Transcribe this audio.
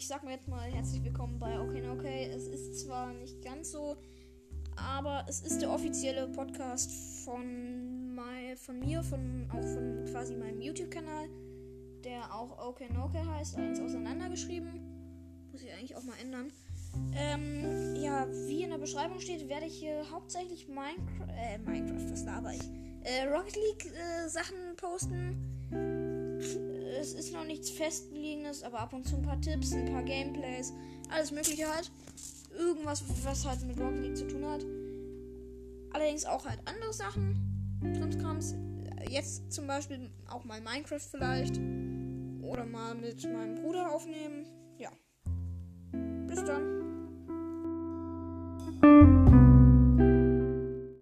ich sag mir jetzt mal herzlich willkommen bei Okay Okay. Es ist zwar nicht ganz so, aber es ist der offizielle Podcast von, mein, von mir, von, auch von quasi meinem YouTube-Kanal, der auch Okay Okay heißt, eins auseinandergeschrieben. Muss ich eigentlich auch mal ändern. Ähm, ja, wie in der Beschreibung steht, werde ich hier hauptsächlich Minecraft, äh, Minecraft, was laber ich? Äh, Rocket League äh, Sachen posten nichts Festliegendes, aber ab und zu ein paar Tipps, ein paar Gameplays, alles Mögliche halt. Irgendwas, was halt mit Rocket League zu tun hat. Allerdings auch halt andere Sachen. Krimskrams. Jetzt zum Beispiel auch mal Minecraft vielleicht. Oder mal mit meinem Bruder aufnehmen. Ja. Bis dann.